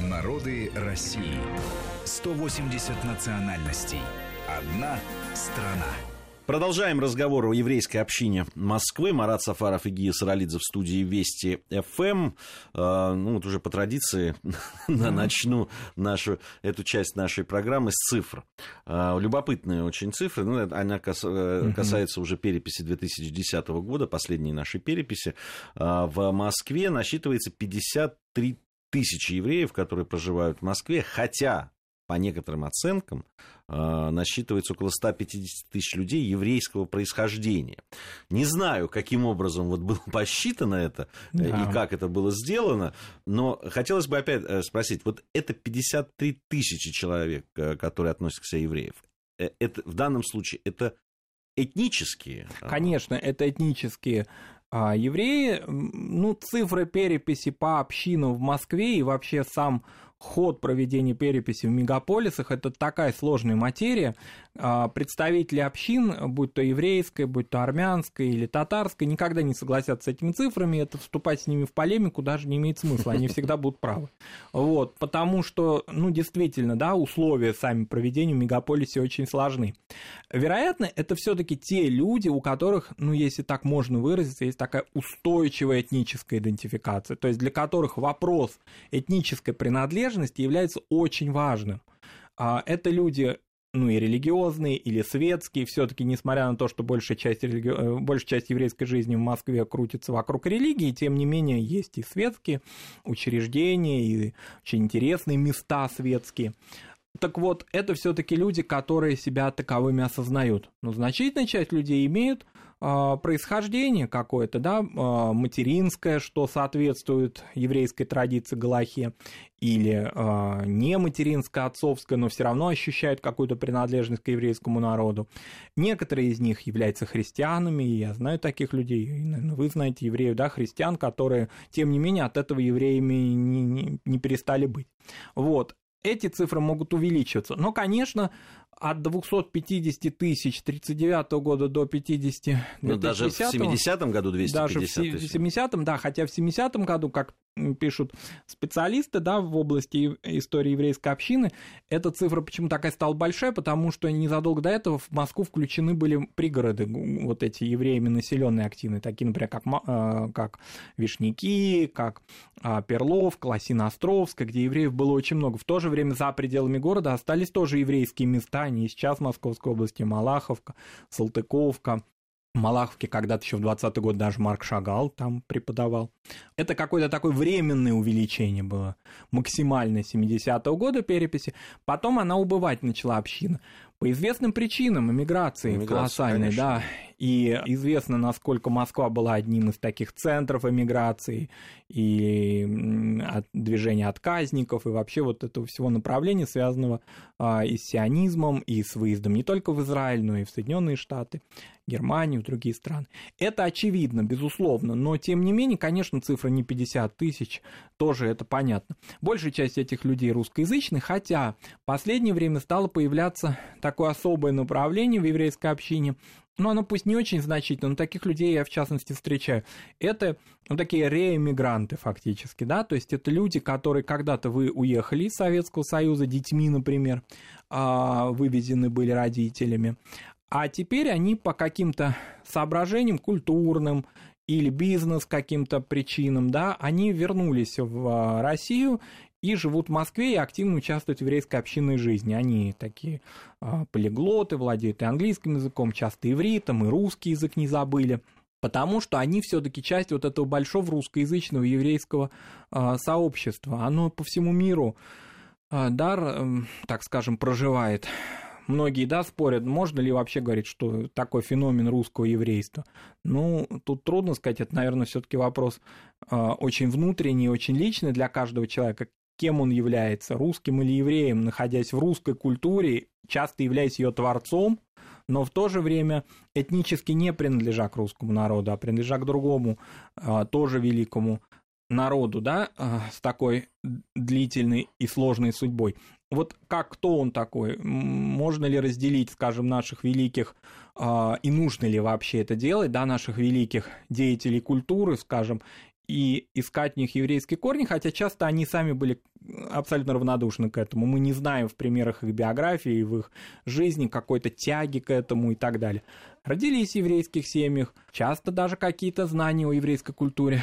Народы России. 180 национальностей. Одна страна. Продолжаем разговор о еврейской общине Москвы. Марат Сафаров и Гия Саралидзе в студии Вести ФМ. А, ну, вот уже по традиции начну нашу, эту часть нашей программы с цифр. А, любопытные очень цифры. Ну, она э, касается уже переписи 2010 года, последней нашей переписи. А, в Москве насчитывается 53 тысячи евреев, которые проживают в Москве, хотя по некоторым оценкам, а, насчитывается около 150 тысяч людей еврейского происхождения. Не знаю, каким образом вот было посчитано это э, да. и как это было сделано, но хотелось бы опять э, спросить, вот это 53 тысячи человек, э, которые относятся к себе евреев, это, в данном случае это этнические? А? Конечно, это этнические а евреи, ну, цифры переписи по общинам в Москве и вообще сам ход проведения переписи в мегаполисах – это такая сложная материя. А, представители общин, будь то еврейская, будь то армянская или татарская, никогда не согласятся с этими цифрами, это вступать с ними в полемику даже не имеет смысла, они всегда будут правы. Вот, потому что, ну, действительно, да, условия сами проведения в мегаполисе очень сложны. Вероятно, это все таки те люди, у которых, ну, если так можно выразиться, есть такая устойчивая этническая идентификация, то есть для которых вопрос этнической принадлежности принадлежности является очень важным. А это люди ну и религиозные, или светские, все-таки, несмотря на то, что большая часть, религи... Э, большая часть еврейской жизни в Москве крутится вокруг религии, тем не менее есть и светские учреждения, и очень интересные места светские. Так вот, это все-таки люди, которые себя таковыми осознают. Но значительная часть людей имеют происхождение какое-то, да, а, материнское, что соответствует еврейской традиции Галахе, или а, не материнское, отцовское, но все равно ощущают какую-то принадлежность к еврейскому народу. Некоторые из них являются христианами, и я знаю таких людей, и, наверное, вы знаете евреев, да, христиан, которые, тем не менее, от этого евреями не, не, не перестали быть. Вот, эти цифры могут увеличиваться. Но, конечно, от 250 тысяч 39 года до 50 Ну, даже в 70-м году 250 Даже в 70-м, да, хотя в 70-м году, как пишут специалисты да, в области истории еврейской общины, эта цифра почему такая стала большая, потому что незадолго до этого в Москву включены были пригороды, вот эти евреями населенные активные, такие, например, как, э, как Вишняки, как а, Перловка, Лосино-Островская, где евреев было очень много. В то же время за пределами города остались тоже еврейские места, они сейчас в Московской области, Малаховка, Салтыковка, Малаховке когда-то еще в 20-й год даже Марк Шагал там преподавал. Это какое-то такое временное увеличение было, максимальное 70-го года переписи. Потом она убывать начала община. По известным причинам эмиграции колоссальной, конечно. да. И известно, насколько Москва была одним из таких центров эмиграции и движения отказников, и вообще вот этого всего направления, связанного а, и с сионизмом, и с выездом не только в Израиль, но и в Соединенные Штаты, Германию, другие страны. Это очевидно, безусловно, но тем не менее, конечно, цифра не 50 тысяч, тоже это понятно. Большая часть этих людей русскоязычны, хотя в последнее время стало появляться такое особое направление в еврейской общине, ну, оно пусть не очень значительно, но таких людей я, в частности, встречаю. Это ну, такие реэмигранты, фактически, да, то есть это люди, которые когда-то вы уехали из Советского Союза, детьми, например, а, вывезены были родителями, а теперь они по каким-то соображениям культурным или бизнес каким-то причинам, да, они вернулись в а, Россию и живут в Москве и активно участвуют в еврейской общинной жизни. Они такие а, полиглоты, владеют и английским языком, часто ивритом, и русский язык не забыли потому что они все-таки часть вот этого большого русскоязычного еврейского э, сообщества. Оно по всему миру э, дар, э, так скажем, проживает многие, да, спорят, можно ли вообще говорить, что такой феномен русского еврейства. Ну, тут трудно сказать, это, наверное, все-таки вопрос э, очень внутренний, очень личный для каждого человека, кем он является, русским или евреем, находясь в русской культуре, часто являясь ее творцом, но в то же время этнически не принадлежа к русскому народу, а принадлежа к другому, э, тоже великому народу, да, э, с такой длительной и сложной судьбой. Вот как кто он такой? Можно ли разделить, скажем, наших великих э, и нужно ли вообще это делать, да, наших великих деятелей культуры, скажем, и искать в них еврейские корни, хотя часто они сами были абсолютно равнодушны к этому. Мы не знаем в примерах их биографии, в их жизни какой-то тяги к этому и так далее. Родились в еврейских семьях, часто даже какие-то знания о еврейской культуре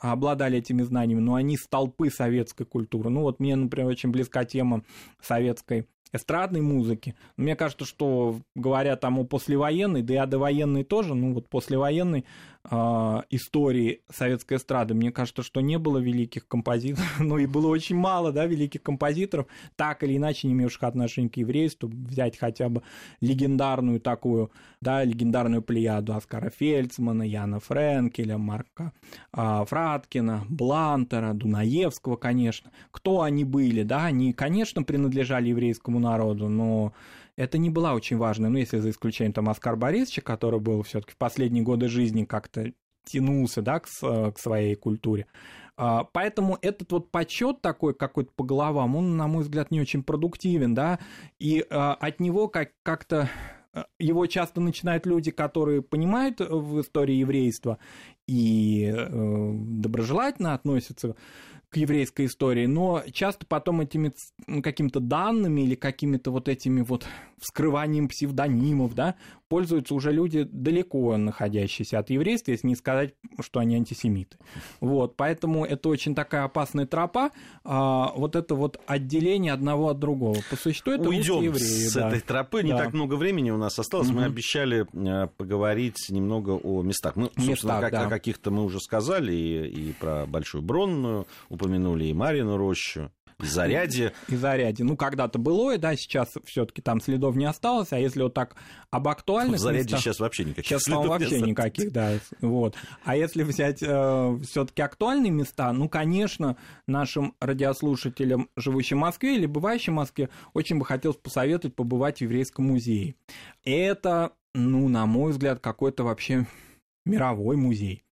обладали этими знаниями, но они столпы советской культуры. Ну вот мне, например, очень близка тема советской эстрадной музыки. Мне кажется, что говоря там о послевоенной, да и о довоенной тоже, ну вот послевоенной истории советской эстрады, мне кажется, что не было великих композиторов, ну и было очень мало, да, великих композиторов, так или иначе не имевших отношения к еврейству, взять хотя бы легендарную такую, да, легендарную плеяду Оскара Фельдсмана, Яна Френкеля, Марка э, Фраткина, Блантера, Дунаевского, конечно. Кто они были, да, они, конечно, принадлежали еврейскому народу, но это не была очень важная, ну, если за исключением там Оскар Борисовича, который был все таки в последние годы жизни как-то тянулся, да, к, к своей культуре. А, поэтому этот вот почет такой какой-то по головам, он, на мой взгляд, не очень продуктивен, да, и а, от него как- как-то а, его часто начинают люди, которые понимают в истории еврейства и э, доброжелательно относятся к еврейской истории, но часто потом этими какими-то данными или какими-то вот этими вот вскрыванием псевдонимов, да, пользуются уже люди далеко находящиеся от еврейства, если не сказать, что они антисемиты. Вот, поэтому это очень такая опасная тропа, а, вот это вот отделение одного от другого. По существу это Уйдем евреи. с да. этой тропы, не Да. так много времени у нас осталось, мы Мгм. обещали э, поговорить немного о местах. Мы, собственно, Местах, как- да. о каких-то мы уже сказали, и, и про Большую Бронную упомянули, и Марину рощу, и Зарядье. и заряде. Ну, когда-то было, да, сейчас все-таки там следов не осталось, а если вот так об В актуальных Зарядье местах... сейчас вообще никаких Сейчас, следов вообще осталось. никаких, да. Вот. А если взять все-таки актуальные места, ну, конечно, нашим радиослушателям, живущим в Москве или бывающим в Москве, очень бы хотелось посоветовать побывать в Еврейском музее. Это, ну, на мой взгляд, какой-то вообще мировой музей.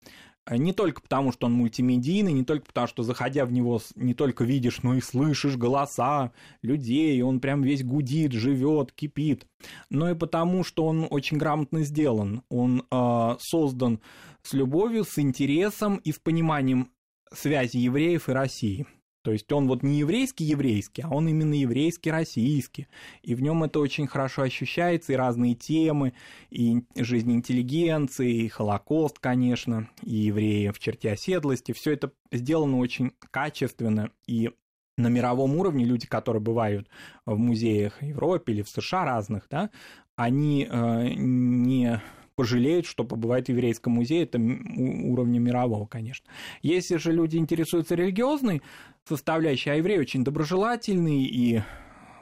А Не только потому, что он мультимедийный, не только потому, что заходя в него не только видишь, но и слышишь голоса людей, он прям весь гудит, живет, кипит, но и потому, что он очень грамотно сделан. Он э, создан с любовью, с интересом и с пониманием связи евреев и России. То есть он вот не еврейский-еврейский, а он именно еврейский-российский. И в нем это очень хорошо ощущается, и разные темы, и жизнь интеллигенции, и Холокост, конечно, и евреи в черте оседлости. Все это сделано очень качественно и на мировом уровне люди, которые бывают в музеях в Европе или в США разных, да, они э, не пожалеют, что побывают в еврейском музее, это уровня мирового, конечно. Если же люди интересуются религиозной составляющей, а евреи очень доброжелательные и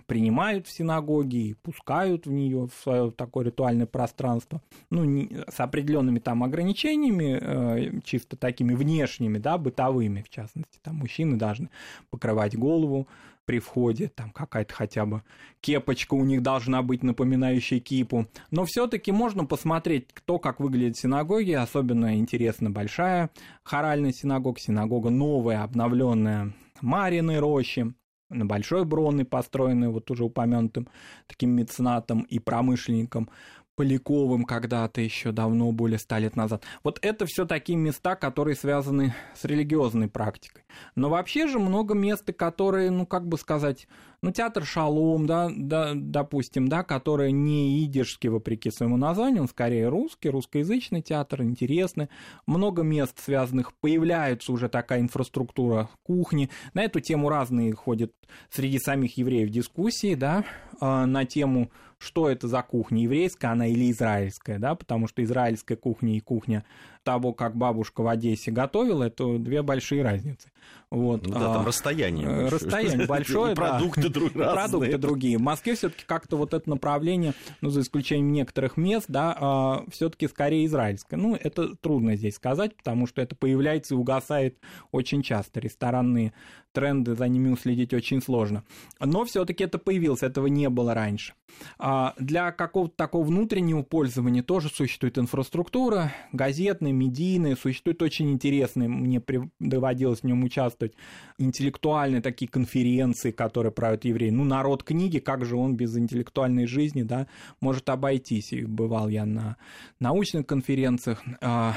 принимают в синагоге и пускают в нее в свое такое ритуальное пространство, ну, не- с определенными там ограничениями, э, чисто такими внешними, да, бытовыми, в частности, там мужчины должны покрывать голову при входе, там какая-то хотя бы кепочка у них должна быть, напоминающая кипу. Но все-таки можно посмотреть, кто как выглядит синагоги. Особенно интересна большая хоральная синагога, синагога новая, обновленная Мариной рощи на Большой Бронной, построенной вот уже упомянутым таким меценатом и промышленником Поляковым когда-то еще давно, более ста лет назад. Вот это все такие места, которые связаны с религиозной практикой. Но вообще же много мест, которые, ну, как бы сказать, ну, театр Шалом, да, да, допустим, да, который не идишский, вопреки своему названию, он скорее русский, русскоязычный театр, интересный. Много мест связанных, появляется уже такая инфраструктура кухни. На эту тему разные ходят среди самих евреев дискуссии, да, э, на тему, что это за кухня, еврейская она или израильская, да, потому что израильская кухня и кухня того, как бабушка в Одессе готовила, это две большие разницы. Вот. Ну да, там а, расстояние. э, большое. расстояние большое. Продукты друг И продукты другие. В Москве все-таки как-то вот это направление, ну, за исключением некоторых мест, да, все-таки скорее израильское. Ну, это трудно здесь сказать, потому что это появляется и угасает очень часто. Ресторанные тренды, за ними уследить очень сложно. Но все-таки это появилось, этого не было раньше. А Для какого-то такого внутреннего пользования тоже существует инфраструктура, газетная, медийная, существует очень интересные, мне доводилось в нем участвовать, интеллектуальные такие конференции, которые правят евреи. Ну, народ книги, как же он без интеллектуальной жизни, да, может обойтись. И бывал я на научных конференциях а,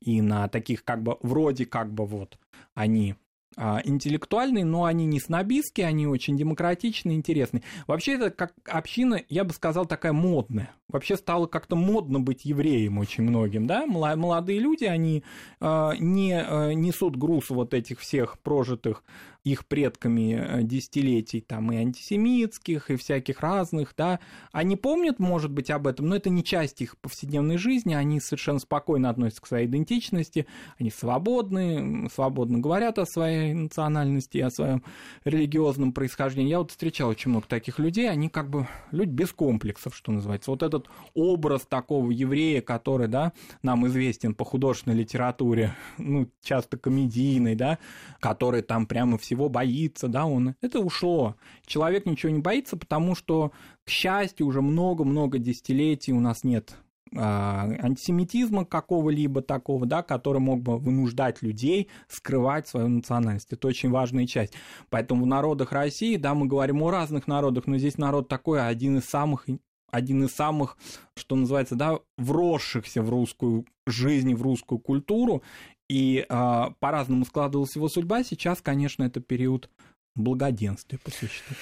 и на таких как бы, вроде как бы вот, они интеллектуальные, но они не снобистские, они очень демократичные, интересные. Вообще это как община, я бы сказал, такая модная. Вообще стало как-то модно быть евреем очень многим, да? Молодые люди, они э, не э, несут груз вот этих всех прожитых их предками э, десятилетий, там и антисемитских, и всяких разных, да, они помнят, может быть, об этом, но это не часть их повседневной жизни, они совершенно спокойно относятся к своей идентичности, они свободны, свободно говорят о своей национальности, о своем религиозном происхождении. Я вот встречал очень много таких людей, они как бы люди без комплексов, что называется. Вот этот образ такого еврея, который, да, нам известен по художественной литературе, ну, часто комедийный, да, который там прямо все всего боится, да, он, это ушло. Человек ничего не боится, потому что, к счастью, уже много-много десятилетий у нас нет а, антисемитизма какого-либо такого, да, который мог бы вынуждать людей скрывать свою национальность. Это очень важная часть. Поэтому в народах России, да, мы говорим о разных народах, но здесь народ такой один из самых один из самых, что называется, да, вросшихся в русскую жизнь, в русскую культуру, и а, по-разному складывалась его судьба. Сейчас, конечно, это период благоденствия по существу.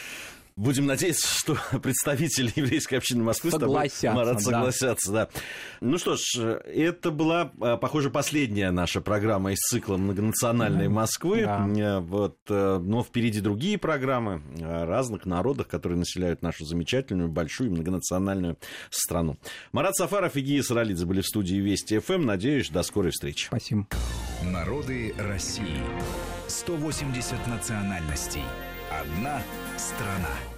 Будем надеяться, что представители еврейской общины Москвы согласятся, с тобой, Марат, согласятся. Да. Да. Ну что ж, это была, а, похоже, последняя наша программа из цикла «Многонациональной Москвы». Да. Э, вот, э, но впереди другие программы о разных народах, которые населяют нашу замечательную, большую многонациональную страну. Марат Сафаров и Гия Саралидзе были в студии Вести ФМ. Надеюсь, до скорой встречи. Спасибо. Народы России. 180 национальностей. Одна страна.